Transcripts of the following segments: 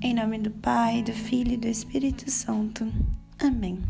Em nome do Pai, do Filho e do Espírito Santo. Amém.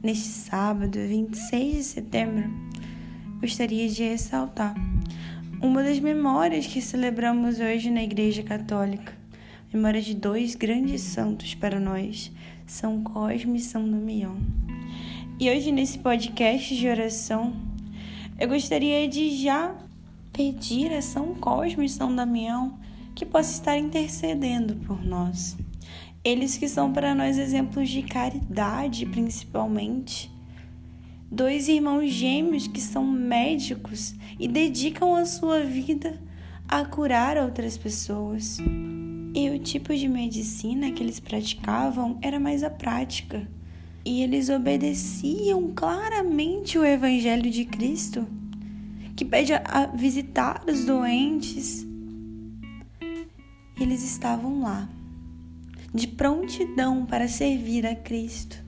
Neste sábado, 26 de setembro, gostaria de ressaltar uma das memórias que celebramos hoje na Igreja Católica. Memória de dois grandes santos para nós, São Cosme e São Damião. E hoje, nesse podcast de oração, eu gostaria de já pedir a São Cosme e São Damião que possa estar intercedendo por nós. Eles que são para nós exemplos de caridade, principalmente. Dois irmãos gêmeos que são médicos e dedicam a sua vida a curar outras pessoas. E o tipo de medicina que eles praticavam era mais a prática. E eles obedeciam claramente o Evangelho de Cristo, que pede a visitar os doentes, eles estavam lá, de prontidão para servir a Cristo.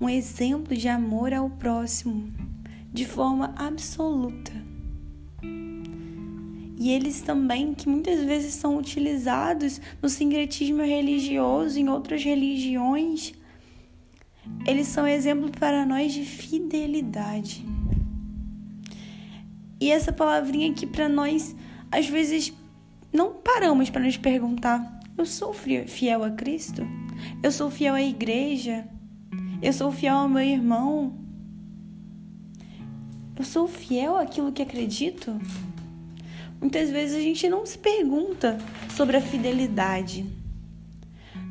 Um exemplo de amor ao próximo, de forma absoluta. E eles também, que muitas vezes são utilizados no sincretismo religioso, em outras religiões, eles são exemplo para nós de fidelidade. E essa palavrinha aqui para nós, às vezes, não paramos para nos perguntar: eu sou fiel a Cristo? Eu sou fiel à igreja? Eu sou fiel ao meu irmão? Eu sou fiel àquilo que acredito? Muitas vezes a gente não se pergunta sobre a fidelidade.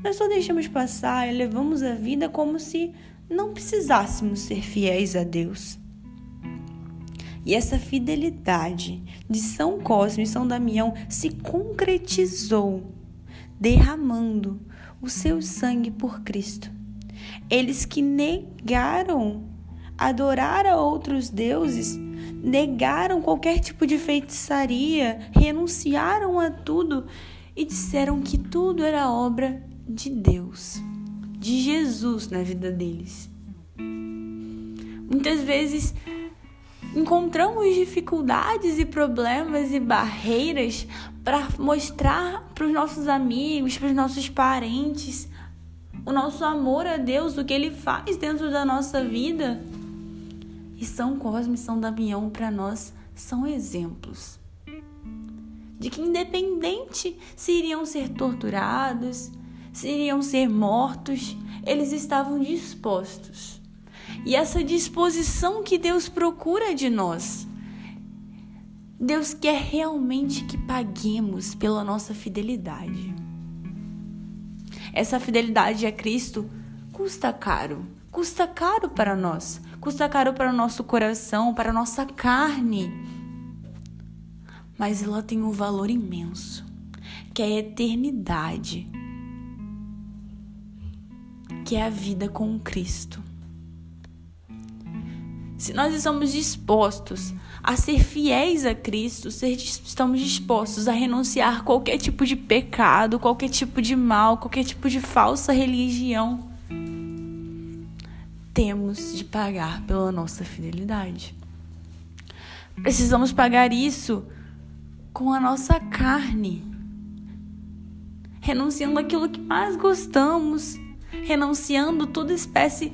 Nós só deixamos passar e levamos a vida como se não precisássemos ser fiéis a Deus. E essa fidelidade de São Cosme e São Damião se concretizou derramando o seu sangue por Cristo. Eles que negaram adorar a outros deuses, negaram qualquer tipo de feitiçaria, renunciaram a tudo e disseram que tudo era obra de Deus, de Jesus na vida deles. Muitas vezes encontramos dificuldades e problemas e barreiras para mostrar para os nossos amigos, para os nossos parentes, o nosso amor a Deus, o que Ele faz dentro da nossa vida. E São Cosme e São Damião, para nós, são exemplos de que, independente se iriam ser torturados, se iriam ser mortos, eles estavam dispostos e essa disposição que Deus procura de nós. Deus quer realmente que paguemos pela nossa fidelidade. Essa fidelidade a Cristo custa caro, custa caro para nós, custa caro para o nosso coração, para a nossa carne. Mas ela tem um valor imenso, que é a eternidade, que é a vida com Cristo. Se nós estamos dispostos a ser fiéis a Cristo, ser, estamos dispostos a renunciar qualquer tipo de pecado, qualquer tipo de mal, qualquer tipo de falsa religião, temos de pagar pela nossa fidelidade. Precisamos pagar isso com a nossa carne, renunciando aquilo que mais gostamos, renunciando toda espécie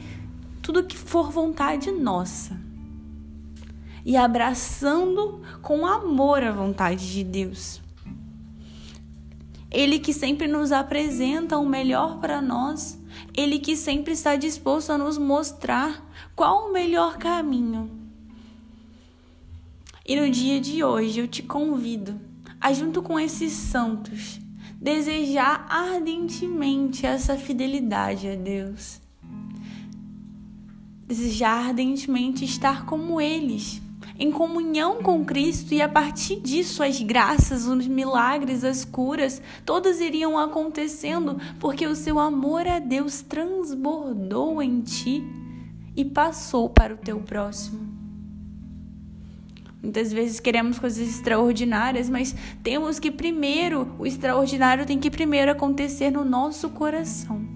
tudo que for vontade nossa. E abraçando com amor a vontade de Deus. Ele que sempre nos apresenta o melhor para nós, ele que sempre está disposto a nos mostrar qual o melhor caminho. E no dia de hoje eu te convido a, junto com esses santos, desejar ardentemente essa fidelidade a Deus desejar ardentemente estar como eles, em comunhão com Cristo e a partir disso as graças, os milagres, as curas, todas iriam acontecendo porque o seu amor a Deus transbordou em ti e passou para o teu próximo. Muitas vezes queremos coisas extraordinárias, mas temos que primeiro, o extraordinário tem que primeiro acontecer no nosso coração.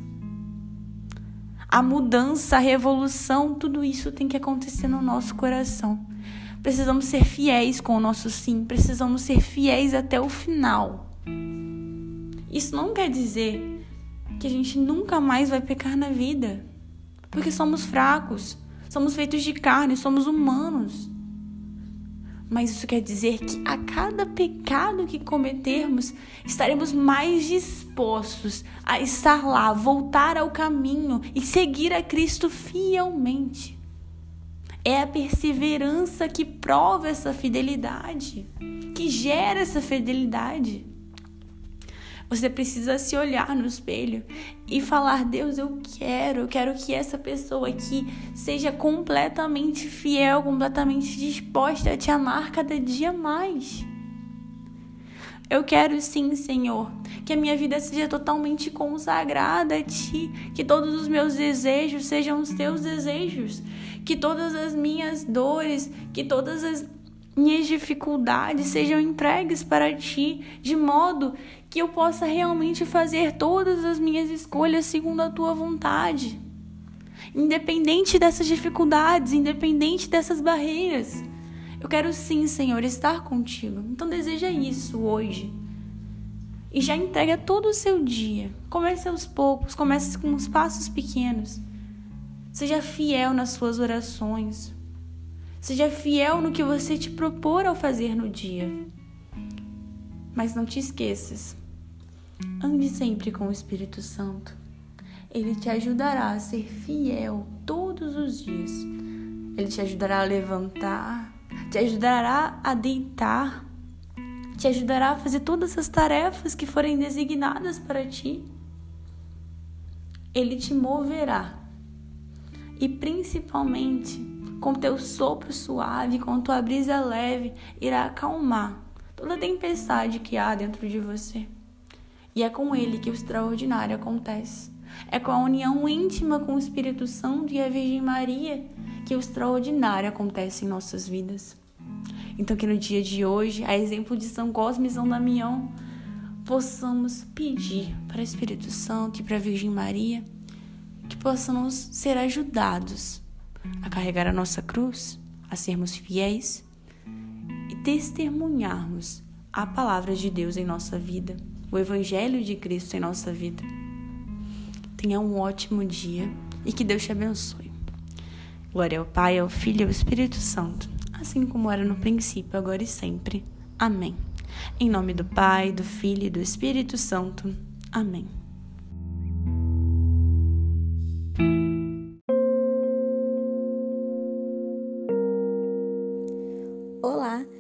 A mudança, a revolução, tudo isso tem que acontecer no nosso coração. Precisamos ser fiéis com o nosso sim, precisamos ser fiéis até o final. Isso não quer dizer que a gente nunca mais vai pecar na vida, porque somos fracos, somos feitos de carne, somos humanos. Mas isso quer dizer que a cada pecado que cometermos, estaremos mais dispostos a estar lá, voltar ao caminho e seguir a Cristo fielmente. É a perseverança que prova essa fidelidade, que gera essa fidelidade. Você precisa se olhar no espelho e falar: Deus, eu quero, eu quero que essa pessoa aqui seja completamente fiel, completamente disposta a te amar cada dia mais. Eu quero sim, Senhor, que a minha vida seja totalmente consagrada a Ti, que todos os meus desejos sejam os Teus desejos, que todas as minhas dores, que todas as minhas dificuldades sejam entregues para Ti, de modo que eu possa realmente fazer todas as minhas escolhas segundo a tua vontade. Independente dessas dificuldades, independente dessas barreiras. Eu quero sim, Senhor, estar contigo. Então deseja isso hoje. E já entrega todo o seu dia. Comece aos poucos, comece com os passos pequenos. Seja fiel nas suas orações. Seja fiel no que você te propor ao fazer no dia. Mas não te esqueças, ande sempre com o Espírito Santo. Ele te ajudará a ser fiel todos os dias. Ele te ajudará a levantar, te ajudará a deitar, te ajudará a fazer todas as tarefas que forem designadas para ti. Ele te moverá e principalmente com teu sopro suave, com tua brisa leve, irá acalmar toda tempestade que há dentro de você. E é com ele que o extraordinário acontece. É com a união íntima com o Espírito Santo e a Virgem Maria que o extraordinário acontece em nossas vidas. Então, que no dia de hoje, a exemplo de São Cosme e São Damião, possamos pedir para o Espírito Santo e para a Virgem Maria que possamos ser ajudados a carregar a nossa cruz, a sermos fiéis testemunharmos a palavra de Deus em nossa vida, o Evangelho de Cristo em nossa vida. Tenha um ótimo dia e que Deus te abençoe. Glória ao Pai, ao Filho e ao Espírito Santo, assim como era no princípio, agora e sempre. Amém. Em nome do Pai, do Filho e do Espírito Santo. Amém.